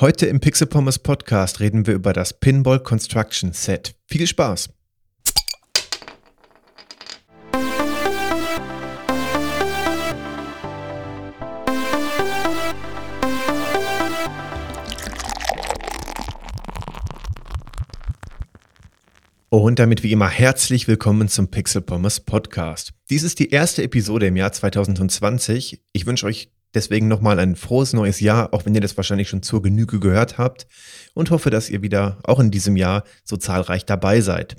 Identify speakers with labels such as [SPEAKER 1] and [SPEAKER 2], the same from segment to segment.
[SPEAKER 1] Heute im Pixel Pommes Podcast reden wir über das Pinball Construction Set. Viel Spaß! Und damit wie immer herzlich willkommen zum Pixel Pommes Podcast. Dies ist die erste Episode im Jahr 2020. Ich wünsche euch Deswegen nochmal ein frohes neues Jahr, auch wenn ihr das wahrscheinlich schon zur Genüge gehört habt und hoffe, dass ihr wieder auch in diesem Jahr so zahlreich dabei seid.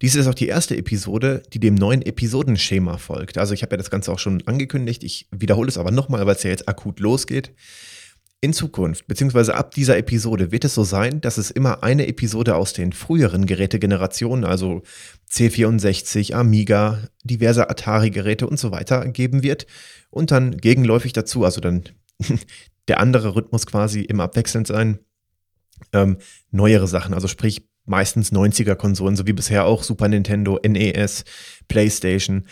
[SPEAKER 1] Dies ist auch die erste Episode, die dem neuen Episodenschema folgt. Also ich habe ja das Ganze auch schon angekündigt, ich wiederhole es aber nochmal, weil es ja jetzt akut losgeht. In Zukunft, beziehungsweise ab dieser Episode, wird es so sein, dass es immer eine Episode aus den früheren Gerätegenerationen, also C64, Amiga, diverse Atari-Geräte und so weiter, geben wird. Und dann gegenläufig dazu, also dann der andere Rhythmus quasi immer abwechselnd sein, ähm, neuere Sachen, also sprich meistens 90er-Konsolen, so wie bisher auch Super Nintendo, NES, PlayStation.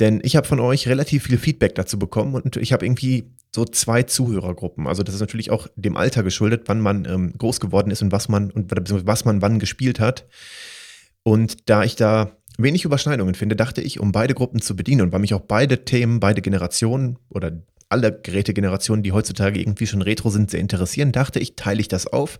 [SPEAKER 1] Denn ich habe von euch relativ viel Feedback dazu bekommen und ich habe irgendwie so zwei Zuhörergruppen. Also das ist natürlich auch dem Alter geschuldet, wann man ähm, groß geworden ist und was man und was man wann gespielt hat. Und da ich da wenig Überschneidungen finde, dachte ich, um beide Gruppen zu bedienen und weil mich auch beide Themen, beide Generationen oder alle Gerätegenerationen, die heutzutage irgendwie schon retro sind, sehr interessieren, dachte ich, teile ich das auf,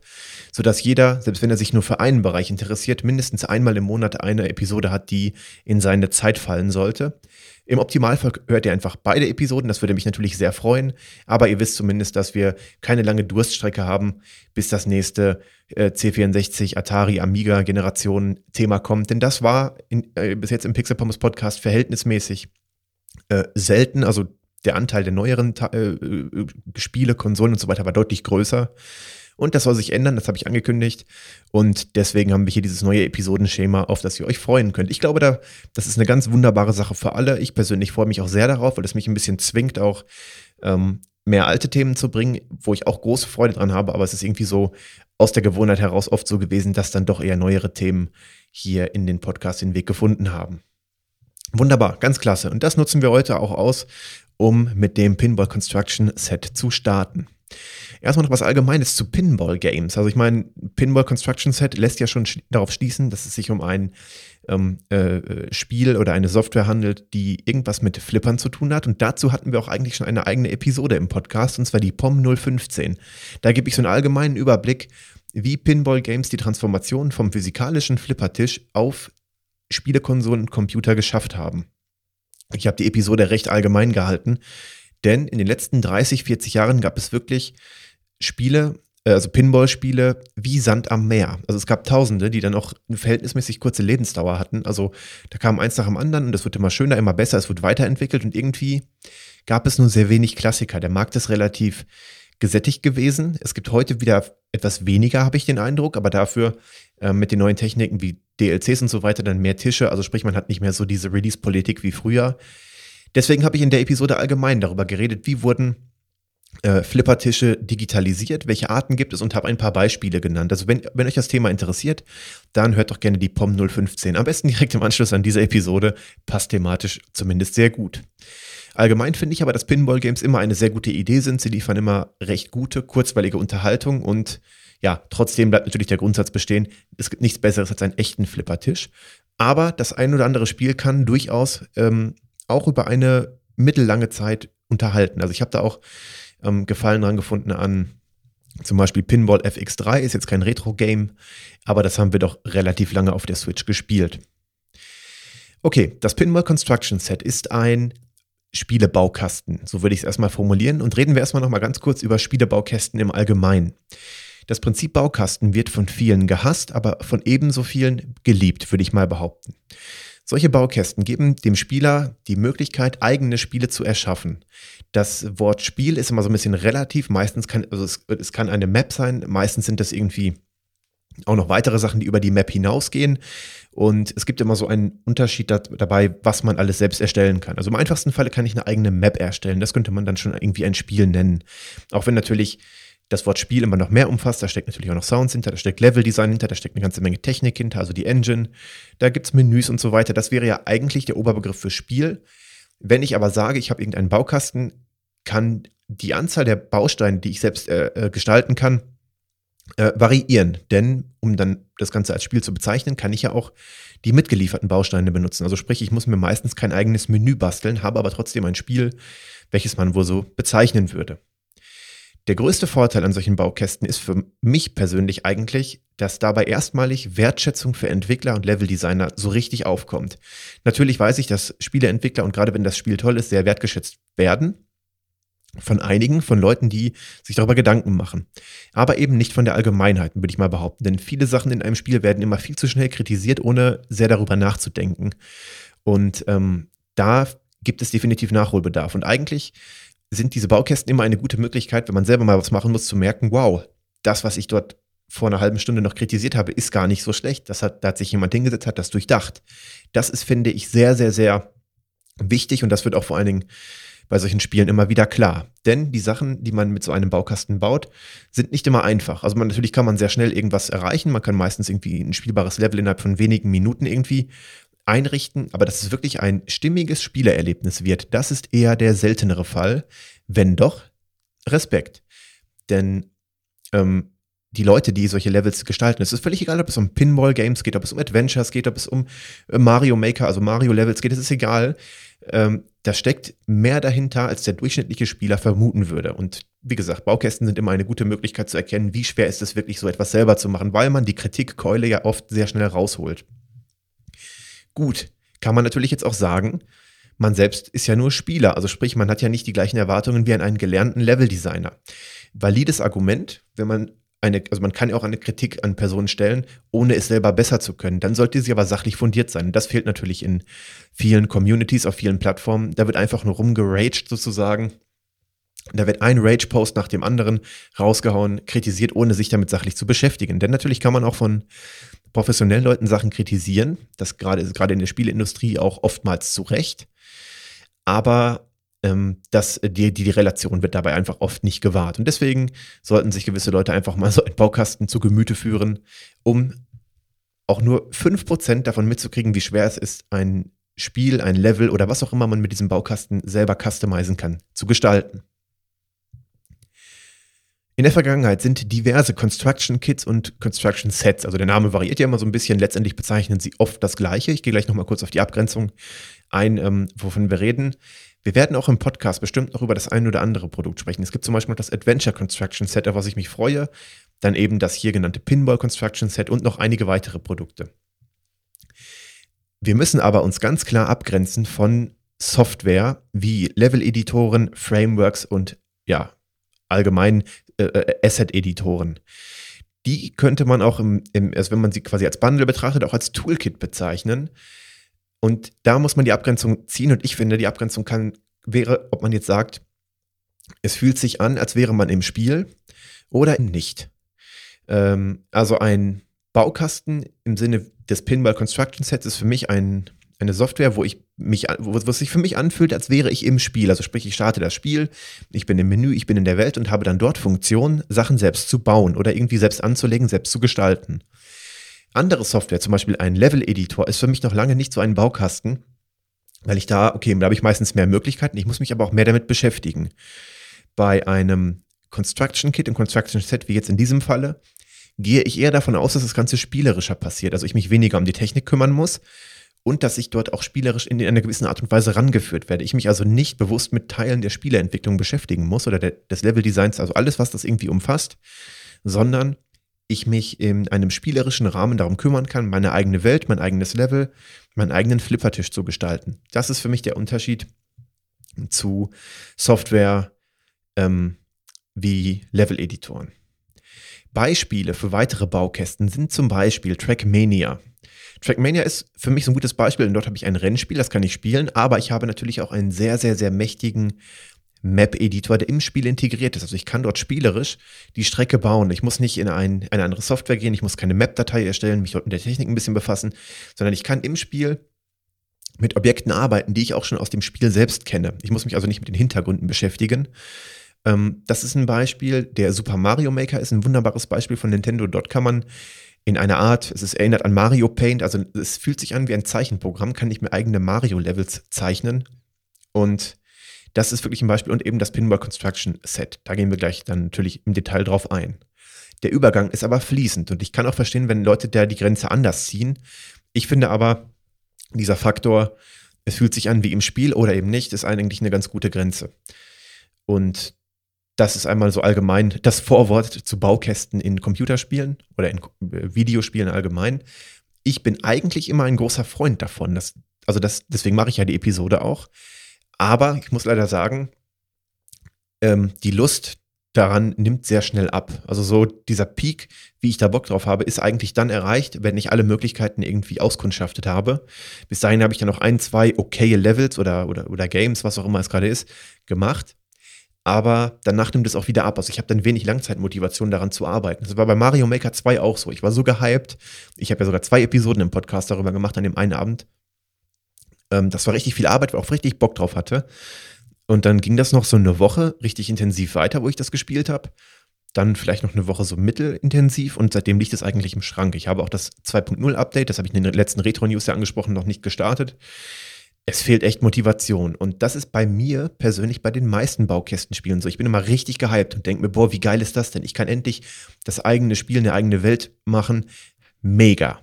[SPEAKER 1] sodass jeder, selbst wenn er sich nur für einen Bereich interessiert, mindestens einmal im Monat eine Episode hat, die in seine Zeit fallen sollte. Im Optimalfall hört ihr einfach beide Episoden, das würde mich natürlich sehr freuen, aber ihr wisst zumindest, dass wir keine lange Durststrecke haben, bis das nächste äh, C64, Atari, Amiga Generation Thema kommt, denn das war in, äh, bis jetzt im Pixel Pommes Podcast verhältnismäßig äh, selten, also der Anteil der neueren äh, äh, Spiele, Konsolen und so weiter war deutlich größer. Und das soll sich ändern, das habe ich angekündigt. Und deswegen haben wir hier dieses neue Episodenschema, auf das ihr euch freuen könnt. Ich glaube, da, das ist eine ganz wunderbare Sache für alle. Ich persönlich freue mich auch sehr darauf, weil es mich ein bisschen zwingt, auch ähm, mehr alte Themen zu bringen, wo ich auch große Freude dran habe. Aber es ist irgendwie so aus der Gewohnheit heraus oft so gewesen, dass dann doch eher neuere Themen hier in den Podcast den Weg gefunden haben. Wunderbar, ganz klasse. Und das nutzen wir heute auch aus, um mit dem Pinball Construction Set zu starten. Erstmal noch was Allgemeines zu Pinball Games. Also ich meine, Pinball Construction Set lässt ja schon sch darauf schließen, dass es sich um ein ähm, äh, Spiel oder eine Software handelt, die irgendwas mit Flippern zu tun hat. Und dazu hatten wir auch eigentlich schon eine eigene Episode im Podcast, und zwar die POM 015. Da gebe ich so einen allgemeinen Überblick, wie Pinball Games die Transformation vom physikalischen Flippertisch auf Spielekonsolen und Computer geschafft haben. Ich habe die Episode recht allgemein gehalten, denn in den letzten 30, 40 Jahren gab es wirklich Spiele, äh, also Pinball-Spiele wie Sand am Meer. Also es gab Tausende, die dann auch eine verhältnismäßig kurze Lebensdauer hatten. Also da kam eins nach dem anderen und es wird immer schöner, immer besser, es wird weiterentwickelt und irgendwie gab es nur sehr wenig Klassiker. Der Markt ist relativ gesättigt gewesen. Es gibt heute wieder etwas weniger, habe ich den Eindruck, aber dafür äh, mit den neuen Techniken wie DLCs und so weiter dann mehr Tische. Also sprich, man hat nicht mehr so diese Release-Politik wie früher. Deswegen habe ich in der Episode allgemein darüber geredet, wie wurden äh, Flippertische digitalisiert, welche Arten gibt es und habe ein paar Beispiele genannt. Also wenn, wenn euch das Thema interessiert, dann hört doch gerne die POM 015. Am besten direkt im Anschluss an diese Episode, passt thematisch zumindest sehr gut. Allgemein finde ich aber, dass Pinball-Games immer eine sehr gute Idee sind. Sie liefern immer recht gute, kurzweilige Unterhaltung und ja, trotzdem bleibt natürlich der Grundsatz bestehen, es gibt nichts Besseres als einen echten Flippertisch. Aber das ein oder andere Spiel kann durchaus ähm, auch über eine mittellange Zeit unterhalten. Also ich habe da auch ähm, Gefallen dran gefunden an zum Beispiel Pinball FX3, ist jetzt kein Retro-Game, aber das haben wir doch relativ lange auf der Switch gespielt. Okay, das Pinball Construction Set ist ein Spielebaukasten, so würde ich es erstmal formulieren. Und reden wir erstmal nochmal ganz kurz über Spielebaukästen im Allgemeinen. Das Prinzip Baukasten wird von vielen gehasst, aber von ebenso vielen geliebt, würde ich mal behaupten. Solche Baukästen geben dem Spieler die Möglichkeit, eigene Spiele zu erschaffen. Das Wort Spiel ist immer so ein bisschen relativ. Meistens kann, also es, es kann eine Map sein, meistens sind das irgendwie auch noch weitere Sachen, die über die Map hinausgehen. Und es gibt immer so einen Unterschied dabei, was man alles selbst erstellen kann. Also im einfachsten Falle kann ich eine eigene Map erstellen. Das könnte man dann schon irgendwie ein Spiel nennen. Auch wenn natürlich das Wort Spiel immer noch mehr umfasst. Da steckt natürlich auch noch Sounds hinter, da steckt Leveldesign hinter, da steckt eine ganze Menge Technik hinter, also die Engine. Da gibt es Menüs und so weiter. Das wäre ja eigentlich der Oberbegriff für Spiel. Wenn ich aber sage, ich habe irgendeinen Baukasten, kann die Anzahl der Bausteine, die ich selbst äh, äh gestalten kann, äh, variieren. Denn um dann das Ganze als Spiel zu bezeichnen, kann ich ja auch die mitgelieferten Bausteine benutzen. Also sprich, ich muss mir meistens kein eigenes Menü basteln, habe aber trotzdem ein Spiel, welches man wohl so bezeichnen würde. Der größte Vorteil an solchen Baukästen ist für mich persönlich eigentlich, dass dabei erstmalig Wertschätzung für Entwickler und Leveldesigner so richtig aufkommt. Natürlich weiß ich, dass Spieleentwickler und gerade wenn das Spiel toll ist, sehr wertgeschätzt werden. Von einigen, von Leuten, die sich darüber Gedanken machen. Aber eben nicht von der Allgemeinheit, würde ich mal behaupten. Denn viele Sachen in einem Spiel werden immer viel zu schnell kritisiert, ohne sehr darüber nachzudenken. Und ähm, da gibt es definitiv Nachholbedarf. Und eigentlich sind diese Baukästen immer eine gute Möglichkeit, wenn man selber mal was machen muss, zu merken, wow, das, was ich dort vor einer halben Stunde noch kritisiert habe, ist gar nicht so schlecht. Das hat, da hat sich jemand hingesetzt, hat das durchdacht. Das ist, finde ich, sehr, sehr, sehr wichtig und das wird auch vor allen Dingen bei solchen Spielen immer wieder klar. Denn die Sachen, die man mit so einem Baukasten baut, sind nicht immer einfach. Also man, natürlich kann man sehr schnell irgendwas erreichen. Man kann meistens irgendwie ein spielbares Level innerhalb von wenigen Minuten irgendwie einrichten, aber dass es wirklich ein stimmiges Spielererlebnis wird, das ist eher der seltenere Fall. Wenn doch, Respekt. Denn ähm, die Leute, die solche Levels gestalten, es ist völlig egal, ob es um Pinball-Games geht, ob es um Adventures geht, ob es um äh, Mario Maker, also Mario-Levels geht, es ist egal. Ähm, da steckt mehr dahinter, als der durchschnittliche Spieler vermuten würde. Und wie gesagt, Baukästen sind immer eine gute Möglichkeit zu erkennen, wie schwer ist es wirklich, so etwas selber zu machen, weil man die Kritikkeule ja oft sehr schnell rausholt. Gut, kann man natürlich jetzt auch sagen, man selbst ist ja nur Spieler, also sprich, man hat ja nicht die gleichen Erwartungen wie an einen gelernten Leveldesigner. Valides Argument, wenn man eine, also man kann ja auch eine Kritik an Personen stellen, ohne es selber besser zu können. Dann sollte sie aber sachlich fundiert sein. Das fehlt natürlich in vielen Communities, auf vielen Plattformen. Da wird einfach nur rumgeraged sozusagen. Da wird ein Rage-Post nach dem anderen rausgehauen, kritisiert, ohne sich damit sachlich zu beschäftigen. Denn natürlich kann man auch von professionellen Leuten Sachen kritisieren. Das gerade gerade in der Spieleindustrie auch oftmals zu Recht. Aber ähm, dass die, die, die Relation wird dabei einfach oft nicht gewahrt. Und deswegen sollten sich gewisse Leute einfach mal so einen Baukasten zu Gemüte führen, um auch nur 5% davon mitzukriegen, wie schwer es ist, ein Spiel, ein Level oder was auch immer man mit diesem Baukasten selber customizen kann, zu gestalten. In der Vergangenheit sind diverse Construction Kits und Construction Sets, also der Name variiert ja immer so ein bisschen, letztendlich bezeichnen sie oft das Gleiche. Ich gehe gleich nochmal kurz auf die Abgrenzung ein, ähm, wovon wir reden. Wir werden auch im Podcast bestimmt noch über das ein oder andere Produkt sprechen. Es gibt zum Beispiel noch das Adventure Construction Set, auf was ich mich freue. Dann eben das hier genannte Pinball Construction Set und noch einige weitere Produkte. Wir müssen aber uns ganz klar abgrenzen von Software wie Level-Editoren, Frameworks und ja, allgemein äh, äh Asset-Editoren. Die könnte man auch, im, im, also wenn man sie quasi als Bundle betrachtet, auch als Toolkit bezeichnen. Und da muss man die Abgrenzung ziehen. Und ich finde, die Abgrenzung kann, wäre, ob man jetzt sagt, es fühlt sich an, als wäre man im Spiel oder nicht. Ähm, also ein Baukasten im Sinne des Pinball Construction Sets ist für mich ein, eine Software, wo ich mich, wo, es sich für mich anfühlt, als wäre ich im Spiel. Also sprich, ich starte das Spiel, ich bin im Menü, ich bin in der Welt und habe dann dort Funktionen, Sachen selbst zu bauen oder irgendwie selbst anzulegen, selbst zu gestalten. Andere Software, zum Beispiel ein Level-Editor, ist für mich noch lange nicht so ein Baukasten, weil ich da, okay, da habe ich meistens mehr Möglichkeiten, ich muss mich aber auch mehr damit beschäftigen. Bei einem Construction Kit und Construction Set, wie jetzt in diesem Falle, gehe ich eher davon aus, dass das Ganze spielerischer passiert, also ich mich weniger um die Technik kümmern muss und dass ich dort auch spielerisch in einer gewissen Art und Weise rangeführt werde. Ich mich also nicht bewusst mit Teilen der Spieleentwicklung beschäftigen muss oder der, des Leveldesigns, also alles, was das irgendwie umfasst, sondern ich mich in einem spielerischen Rahmen darum kümmern kann, meine eigene Welt, mein eigenes Level, meinen eigenen Flippertisch zu gestalten. Das ist für mich der Unterschied zu Software ähm, wie Level-Editoren. Beispiele für weitere Baukästen sind zum Beispiel Trackmania. Trackmania ist für mich so ein gutes Beispiel, denn dort habe ich ein Rennspiel, das kann ich spielen, aber ich habe natürlich auch einen sehr, sehr, sehr mächtigen Map-Editor, der im Spiel integriert ist. Also ich kann dort spielerisch die Strecke bauen. Ich muss nicht in ein, eine andere Software gehen, ich muss keine Map-Datei erstellen, mich dort mit der Technik ein bisschen befassen, sondern ich kann im Spiel mit Objekten arbeiten, die ich auch schon aus dem Spiel selbst kenne. Ich muss mich also nicht mit den Hintergründen beschäftigen. Ähm, das ist ein Beispiel. Der Super Mario Maker ist ein wunderbares Beispiel von Nintendo. Dort kann man in einer Art, es ist erinnert an Mario Paint, also es fühlt sich an wie ein Zeichenprogramm, kann ich mir eigene Mario-Levels zeichnen und das ist wirklich ein Beispiel und eben das Pinball Construction Set. Da gehen wir gleich dann natürlich im Detail drauf ein. Der Übergang ist aber fließend und ich kann auch verstehen, wenn Leute da die Grenze anders ziehen. Ich finde aber, dieser Faktor, es fühlt sich an wie im Spiel oder eben nicht, ist eigentlich eine ganz gute Grenze. Und das ist einmal so allgemein das Vorwort zu Baukästen in Computerspielen oder in äh, Videospielen allgemein. Ich bin eigentlich immer ein großer Freund davon. Das, also das, deswegen mache ich ja die Episode auch. Aber ich muss leider sagen, ähm, die Lust daran nimmt sehr schnell ab. Also so dieser Peak, wie ich da Bock drauf habe, ist eigentlich dann erreicht, wenn ich alle Möglichkeiten irgendwie auskundschaftet habe. Bis dahin habe ich dann noch ein, zwei okaye Levels oder, oder, oder Games, was auch immer es gerade ist, gemacht. Aber danach nimmt es auch wieder ab. Also ich habe dann wenig Langzeitmotivation daran zu arbeiten. Das war bei Mario Maker 2 auch so. Ich war so gehypt. Ich habe ja sogar zwei Episoden im Podcast darüber gemacht an dem einen Abend. Ähm, das war richtig viel Arbeit, weil ich auch richtig Bock drauf hatte. Und dann ging das noch so eine Woche richtig intensiv weiter, wo ich das gespielt habe. Dann vielleicht noch eine Woche so mittelintensiv und seitdem liegt es eigentlich im Schrank. Ich habe auch das 2.0 Update, das habe ich in den letzten Retro-News ja angesprochen, noch nicht gestartet. Es fehlt echt Motivation. Und das ist bei mir persönlich bei den meisten Baukästenspielen so. Ich bin immer richtig gehypt und denke mir, boah, wie geil ist das denn? Ich kann endlich das eigene Spiel, eine eigene Welt machen. Mega.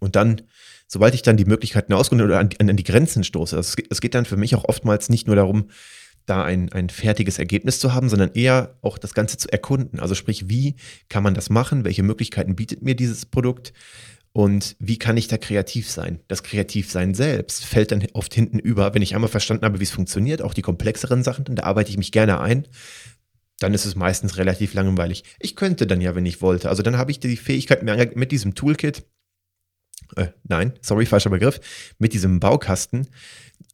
[SPEAKER 1] Und dann sobald ich dann die Möglichkeiten ausgründe oder an, an, die Grenzen stoße, es, es geht dann für mich auch oftmals nicht nur darum, da ein, ein fertiges Ergebnis zu haben, sondern eher auch das Ganze zu erkunden. Also sprich, wie kann man das machen? Welche Möglichkeiten bietet mir dieses Produkt? Und wie kann ich da kreativ sein? Das Kreativsein selbst fällt dann oft hinten über, wenn ich einmal verstanden habe, wie es funktioniert, auch die komplexeren Sachen, da arbeite ich mich gerne ein. Dann ist es meistens relativ langweilig. Ich könnte dann ja, wenn ich wollte. Also dann habe ich die Fähigkeit mit diesem Toolkit, äh, nein, sorry, falscher Begriff, mit diesem Baukasten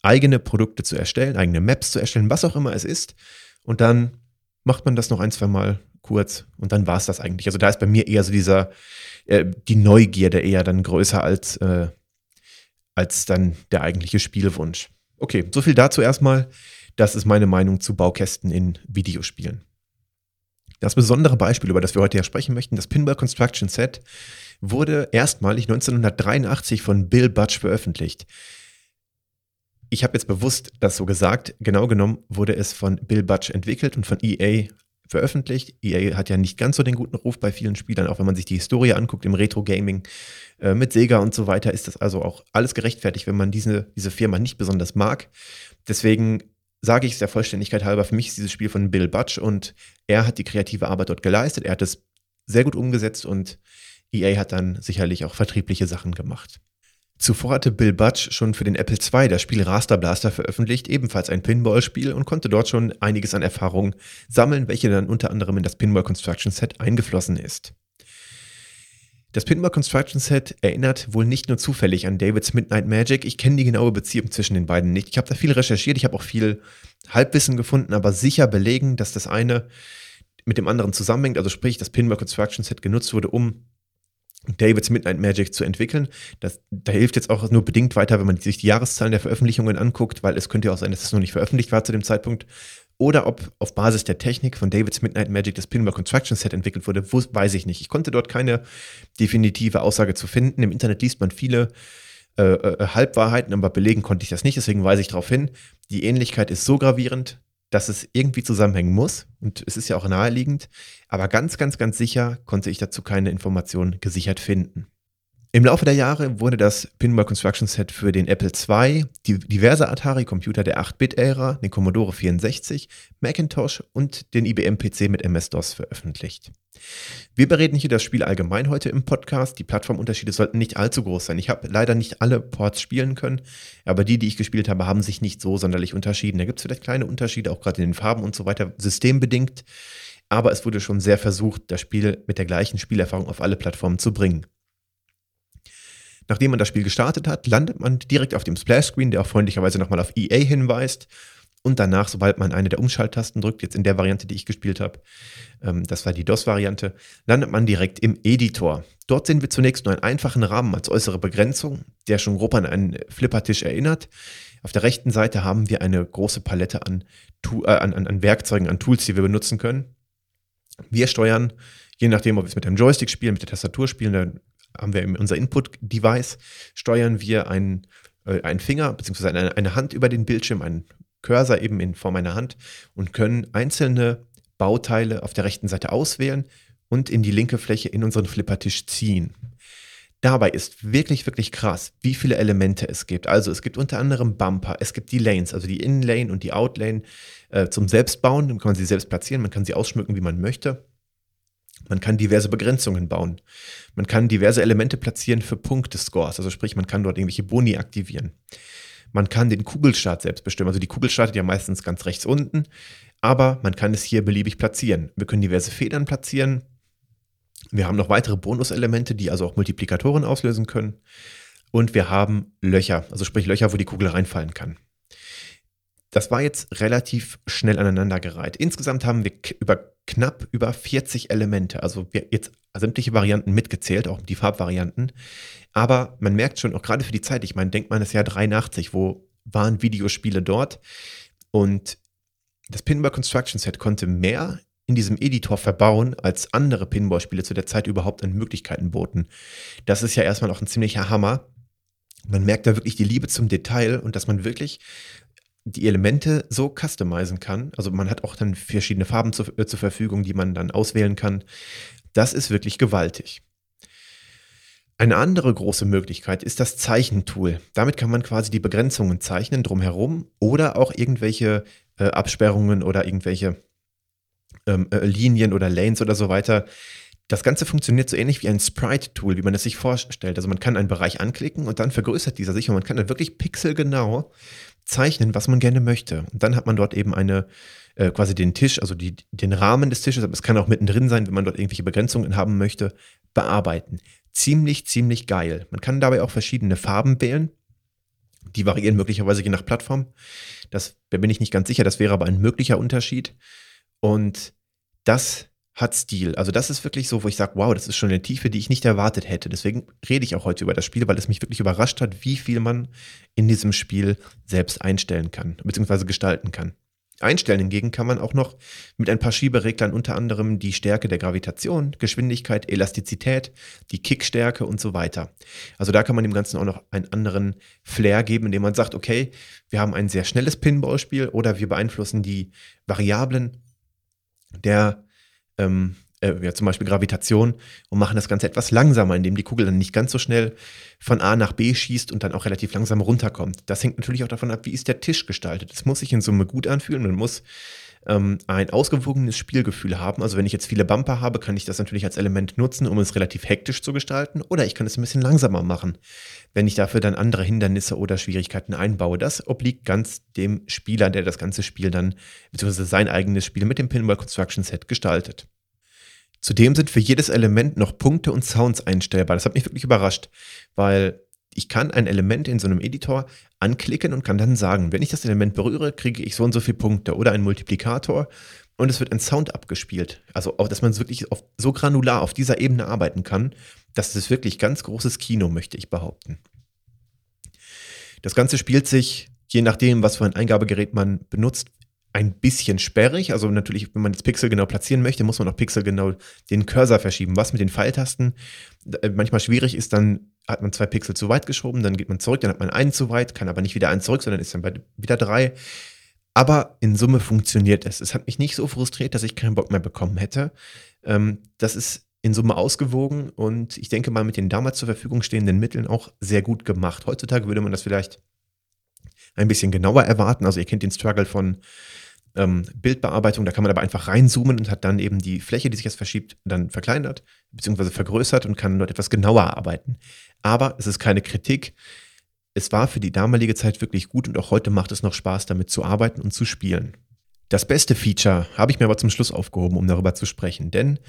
[SPEAKER 1] eigene Produkte zu erstellen, eigene Maps zu erstellen, was auch immer es ist. Und dann macht man das noch ein, zwei Mal kurz und dann war es das eigentlich. Also da ist bei mir eher so dieser, äh, die Neugierde eher dann größer als, äh, als dann der eigentliche Spielwunsch. Okay, so viel dazu erstmal. Das ist meine Meinung zu Baukästen in Videospielen. Das besondere Beispiel, über das wir heute ja sprechen möchten, das Pinball Construction Set, wurde erstmalig 1983 von Bill Budge veröffentlicht. Ich habe jetzt bewusst das so gesagt. Genau genommen wurde es von Bill Budge entwickelt und von EA veröffentlicht. EA hat ja nicht ganz so den guten Ruf bei vielen Spielern, auch wenn man sich die Historie anguckt im Retro-Gaming äh, mit Sega und so weiter, ist das also auch alles gerechtfertigt, wenn man diese, diese Firma nicht besonders mag. Deswegen sage ich es der Vollständigkeit halber, für mich ist dieses Spiel von Bill Budge und er hat die kreative Arbeit dort geleistet. Er hat es sehr gut umgesetzt und EA hat dann sicherlich auch vertriebliche Sachen gemacht. Zuvor hatte Bill Budge schon für den Apple II das Spiel Raster Blaster veröffentlicht, ebenfalls ein Pinball-Spiel und konnte dort schon einiges an Erfahrung sammeln, welche dann unter anderem in das Pinball Construction Set eingeflossen ist. Das Pinball Construction Set erinnert wohl nicht nur zufällig an Davids Midnight Magic. Ich kenne die genaue Beziehung zwischen den beiden nicht. Ich habe da viel recherchiert, ich habe auch viel Halbwissen gefunden, aber sicher belegen, dass das eine mit dem anderen zusammenhängt. Also sprich, das Pinball Construction Set genutzt wurde, um Davids Midnight Magic zu entwickeln. Das, da hilft jetzt auch nur bedingt weiter, wenn man sich die Jahreszahlen der Veröffentlichungen anguckt, weil es könnte ja auch sein, dass es noch nicht veröffentlicht war zu dem Zeitpunkt. Oder ob auf Basis der Technik von Davids Midnight Magic das Pinball Construction Set entwickelt wurde, weiß ich nicht. Ich konnte dort keine definitive Aussage zu finden. Im Internet liest man viele äh, äh, Halbwahrheiten, aber belegen konnte ich das nicht. Deswegen weise ich darauf hin. Die Ähnlichkeit ist so gravierend, dass es irgendwie zusammenhängen muss. Und es ist ja auch naheliegend. Aber ganz, ganz, ganz sicher konnte ich dazu keine Informationen gesichert finden. Im Laufe der Jahre wurde das Pinball Construction Set für den Apple II, die diverse Atari-Computer der 8-Bit-Ära, den Commodore 64, Macintosh und den IBM-PC mit MS-DOS veröffentlicht. Wir bereden hier das Spiel allgemein heute im Podcast. Die Plattformunterschiede sollten nicht allzu groß sein. Ich habe leider nicht alle Ports spielen können, aber die, die ich gespielt habe, haben sich nicht so sonderlich unterschieden. Da gibt es vielleicht kleine Unterschiede, auch gerade in den Farben und so weiter, systembedingt. Aber es wurde schon sehr versucht, das Spiel mit der gleichen Spielerfahrung auf alle Plattformen zu bringen. Nachdem man das Spiel gestartet hat, landet man direkt auf dem Splash-Screen, der auch freundlicherweise nochmal auf EA hinweist. Und danach, sobald man eine der Umschalttasten drückt, jetzt in der Variante, die ich gespielt habe, ähm, das war die DOS-Variante, landet man direkt im Editor. Dort sehen wir zunächst nur einen einfachen Rahmen als äußere Begrenzung, der schon grob an einen Flippertisch erinnert. Auf der rechten Seite haben wir eine große Palette an, äh, an, an Werkzeugen, an Tools, die wir benutzen können. Wir steuern, je nachdem, ob wir es mit dem Joystick spielen, mit der Tastatur spielen, haben wir unser Input-Device, steuern wir einen, äh, einen Finger bzw. Eine, eine Hand über den Bildschirm, einen Cursor eben in Form einer Hand und können einzelne Bauteile auf der rechten Seite auswählen und in die linke Fläche in unseren Flippertisch ziehen. Dabei ist wirklich, wirklich krass, wie viele Elemente es gibt. Also es gibt unter anderem Bumper, es gibt die Lanes, also die Innenlane und die Outlane äh, zum Selbstbauen. Dann kann man sie selbst platzieren, man kann sie ausschmücken, wie man möchte. Man kann diverse Begrenzungen bauen. Man kann diverse Elemente platzieren für Punktescores, also sprich, man kann dort irgendwelche Boni aktivieren. Man kann den Kugelstart selbst bestimmen. Also die Kugel startet ja meistens ganz rechts unten, aber man kann es hier beliebig platzieren. Wir können diverse Federn platzieren, wir haben noch weitere Bonuselemente, die also auch Multiplikatoren auslösen können. Und wir haben Löcher, also sprich Löcher, wo die Kugel reinfallen kann. Das war jetzt relativ schnell aneinandergereiht. Insgesamt haben wir über knapp über 40 Elemente, also jetzt sämtliche Varianten mitgezählt, auch die Farbvarianten. Aber man merkt schon, auch gerade für die Zeit, ich meine, denkt man das Jahr 83, wo waren Videospiele dort? Und das Pinball Construction Set konnte mehr in diesem Editor verbauen, als andere Pinball-Spiele zu der Zeit überhaupt an Möglichkeiten boten. Das ist ja erstmal auch ein ziemlicher Hammer. Man merkt da wirklich die Liebe zum Detail und dass man wirklich die Elemente so customizen kann. Also man hat auch dann verschiedene Farben zu, äh, zur Verfügung, die man dann auswählen kann. Das ist wirklich gewaltig. Eine andere große Möglichkeit ist das Zeichentool. Damit kann man quasi die Begrenzungen zeichnen drumherum oder auch irgendwelche äh, Absperrungen oder irgendwelche ähm, äh, Linien oder Lanes oder so weiter. Das Ganze funktioniert so ähnlich wie ein Sprite-Tool, wie man es sich vorstellt. Also man kann einen Bereich anklicken und dann vergrößert dieser sich und man kann dann wirklich pixelgenau zeichnen, was man gerne möchte. Und dann hat man dort eben eine, äh, quasi den Tisch, also die, den Rahmen des Tisches, aber es kann auch mittendrin sein, wenn man dort irgendwelche Begrenzungen haben möchte, bearbeiten. Ziemlich, ziemlich geil. Man kann dabei auch verschiedene Farben wählen. Die variieren möglicherweise je nach Plattform. Das, da bin ich nicht ganz sicher, das wäre aber ein möglicher Unterschied. Und das hat Stil. Also das ist wirklich so, wo ich sage, wow, das ist schon eine Tiefe, die ich nicht erwartet hätte. Deswegen rede ich auch heute über das Spiel, weil es mich wirklich überrascht hat, wie viel man in diesem Spiel selbst einstellen kann, beziehungsweise gestalten kann. Einstellen hingegen kann man auch noch mit ein paar Schiebereglern unter anderem die Stärke der Gravitation, Geschwindigkeit, Elastizität, die Kickstärke und so weiter. Also da kann man dem Ganzen auch noch einen anderen Flair geben, indem man sagt, okay, wir haben ein sehr schnelles Pinballspiel oder wir beeinflussen die Variablen der ähm, äh, ja, zum Beispiel Gravitation und machen das Ganze etwas langsamer, indem die Kugel dann nicht ganz so schnell von A nach B schießt und dann auch relativ langsam runterkommt. Das hängt natürlich auch davon ab, wie ist der Tisch gestaltet. Das muss sich in Summe gut anfühlen. Man muss ähm, ein ausgewogenes Spielgefühl haben. Also wenn ich jetzt viele Bumper habe, kann ich das natürlich als Element nutzen, um es relativ hektisch zu gestalten. Oder ich kann es ein bisschen langsamer machen, wenn ich dafür dann andere Hindernisse oder Schwierigkeiten einbaue. Das obliegt ganz dem Spieler, der das ganze Spiel dann, beziehungsweise sein eigenes Spiel mit dem Pinball Construction Set gestaltet. Zudem sind für jedes Element noch Punkte und Sounds einstellbar. Das hat mich wirklich überrascht, weil ich kann ein Element in so einem Editor anklicken und kann dann sagen, wenn ich das Element berühre, kriege ich so und so viele Punkte oder einen Multiplikator und es wird ein Sound abgespielt. Also auch, dass man wirklich auf, so granular auf dieser Ebene arbeiten kann, das ist wirklich ganz großes Kino, möchte ich behaupten. Das Ganze spielt sich, je nachdem, was für ein Eingabegerät man benutzt, ein bisschen sperrig. Also natürlich, wenn man das Pixel genau platzieren möchte, muss man auch Pixel genau den Cursor verschieben. Was mit den Pfeiltasten äh, manchmal schwierig ist, dann hat man zwei Pixel zu weit geschoben, dann geht man zurück, dann hat man einen zu weit, kann aber nicht wieder einen zurück, sondern ist dann wieder drei. Aber in Summe funktioniert es. Es hat mich nicht so frustriert, dass ich keinen Bock mehr bekommen hätte. Ähm, das ist in Summe ausgewogen und ich denke mal mit den damals zur Verfügung stehenden Mitteln auch sehr gut gemacht. Heutzutage würde man das vielleicht ein bisschen genauer erwarten. Also ihr kennt den Struggle von ähm, Bildbearbeitung, da kann man aber einfach reinzoomen und hat dann eben die Fläche, die sich jetzt verschiebt, dann verkleinert bzw. vergrößert und kann dort etwas genauer arbeiten. Aber es ist keine Kritik. Es war für die damalige Zeit wirklich gut und auch heute macht es noch Spaß, damit zu arbeiten und zu spielen. Das beste Feature habe ich mir aber zum Schluss aufgehoben, um darüber zu sprechen, denn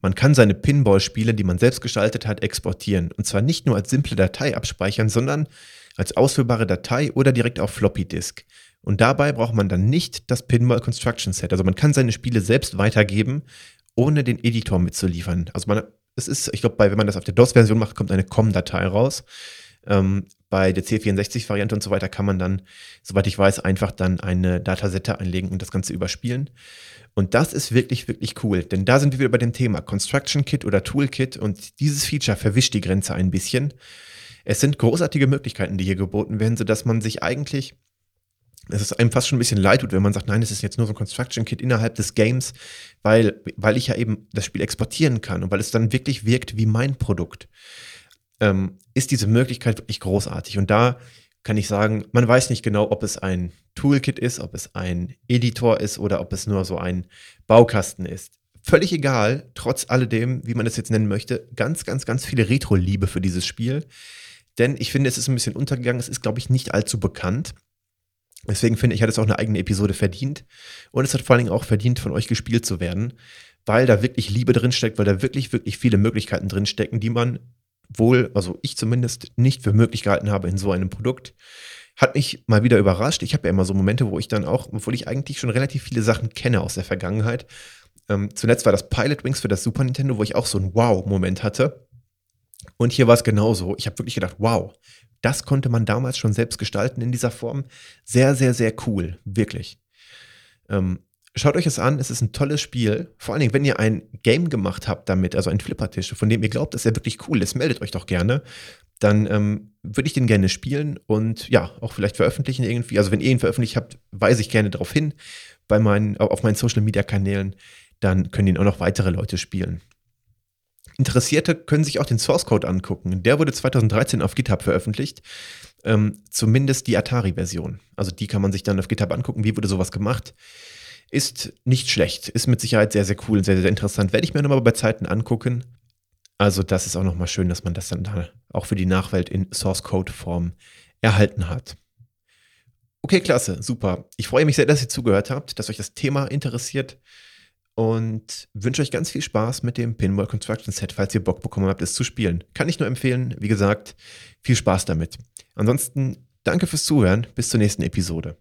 [SPEAKER 1] man kann seine Pinball-Spiele, die man selbst gestaltet hat, exportieren. Und zwar nicht nur als simple Datei abspeichern, sondern als ausführbare Datei oder direkt auf Floppy Disk. Und dabei braucht man dann nicht das Pinball Construction Set. Also man kann seine Spiele selbst weitergeben, ohne den Editor mitzuliefern. Also man, es ist, ich glaube, wenn man das auf der DOS-Version macht, kommt eine COM-Datei raus. Ähm, bei der C64-Variante und so weiter kann man dann, soweit ich weiß, einfach dann eine Datasette einlegen und das Ganze überspielen. Und das ist wirklich, wirklich cool, denn da sind wir wieder bei dem Thema Construction Kit oder Toolkit und dieses Feature verwischt die Grenze ein bisschen. Es sind großartige Möglichkeiten, die hier geboten werden, sodass man sich eigentlich es einem fast schon ein bisschen leid tut, wenn man sagt, nein, es ist jetzt nur so ein Construction Kit innerhalb des Games, weil, weil ich ja eben das Spiel exportieren kann und weil es dann wirklich wirkt wie mein Produkt, ähm, ist diese Möglichkeit wirklich großartig. Und da kann ich sagen, man weiß nicht genau, ob es ein Toolkit ist, ob es ein Editor ist oder ob es nur so ein Baukasten ist. Völlig egal, trotz alledem, wie man das jetzt nennen möchte, ganz, ganz, ganz viele Retro-Liebe für dieses Spiel. Denn ich finde, es ist ein bisschen untergegangen. Es ist, glaube ich, nicht allzu bekannt. Deswegen finde ich, hat es auch eine eigene Episode verdient. Und es hat vor allen Dingen auch verdient, von euch gespielt zu werden, weil da wirklich Liebe drinsteckt, weil da wirklich, wirklich viele Möglichkeiten drinstecken, die man wohl, also ich zumindest, nicht für möglich gehalten habe in so einem Produkt. Hat mich mal wieder überrascht. Ich habe ja immer so Momente, wo ich dann auch, obwohl ich eigentlich schon relativ viele Sachen kenne aus der Vergangenheit. Ähm, zuletzt war das Pilot Wings für das Super Nintendo, wo ich auch so einen Wow-Moment hatte. Und hier war es genauso. Ich habe wirklich gedacht, wow, das konnte man damals schon selbst gestalten in dieser Form. Sehr, sehr, sehr cool, wirklich. Ähm, schaut euch es an, es ist ein tolles Spiel. Vor allen Dingen, wenn ihr ein Game gemacht habt damit, also ein Flippertisch, von dem ihr glaubt, dass er wirklich cool ist, meldet euch doch gerne. Dann ähm, würde ich den gerne spielen und ja, auch vielleicht veröffentlichen irgendwie. Also wenn ihr ihn veröffentlicht habt, weise ich gerne darauf hin bei meinen, auf meinen Social Media Kanälen. Dann können ihn auch noch weitere Leute spielen. Interessierte können sich auch den Source Code angucken. Der wurde 2013 auf GitHub veröffentlicht. Ähm, zumindest die Atari-Version. Also die kann man sich dann auf GitHub angucken. Wie wurde sowas gemacht? Ist nicht schlecht. Ist mit Sicherheit sehr, sehr cool und sehr, sehr interessant. Werde ich mir nochmal bei Zeiten angucken. Also das ist auch nochmal schön, dass man das dann da auch für die Nachwelt in Source Code Form erhalten hat. Okay, klasse, super. Ich freue mich sehr, dass ihr zugehört habt, dass euch das Thema interessiert und wünsche euch ganz viel Spaß mit dem Pinball Construction Set, falls ihr Bock bekommen habt, es zu spielen. Kann ich nur empfehlen. Wie gesagt, viel Spaß damit. Ansonsten danke fürs Zuhören. Bis zur nächsten Episode.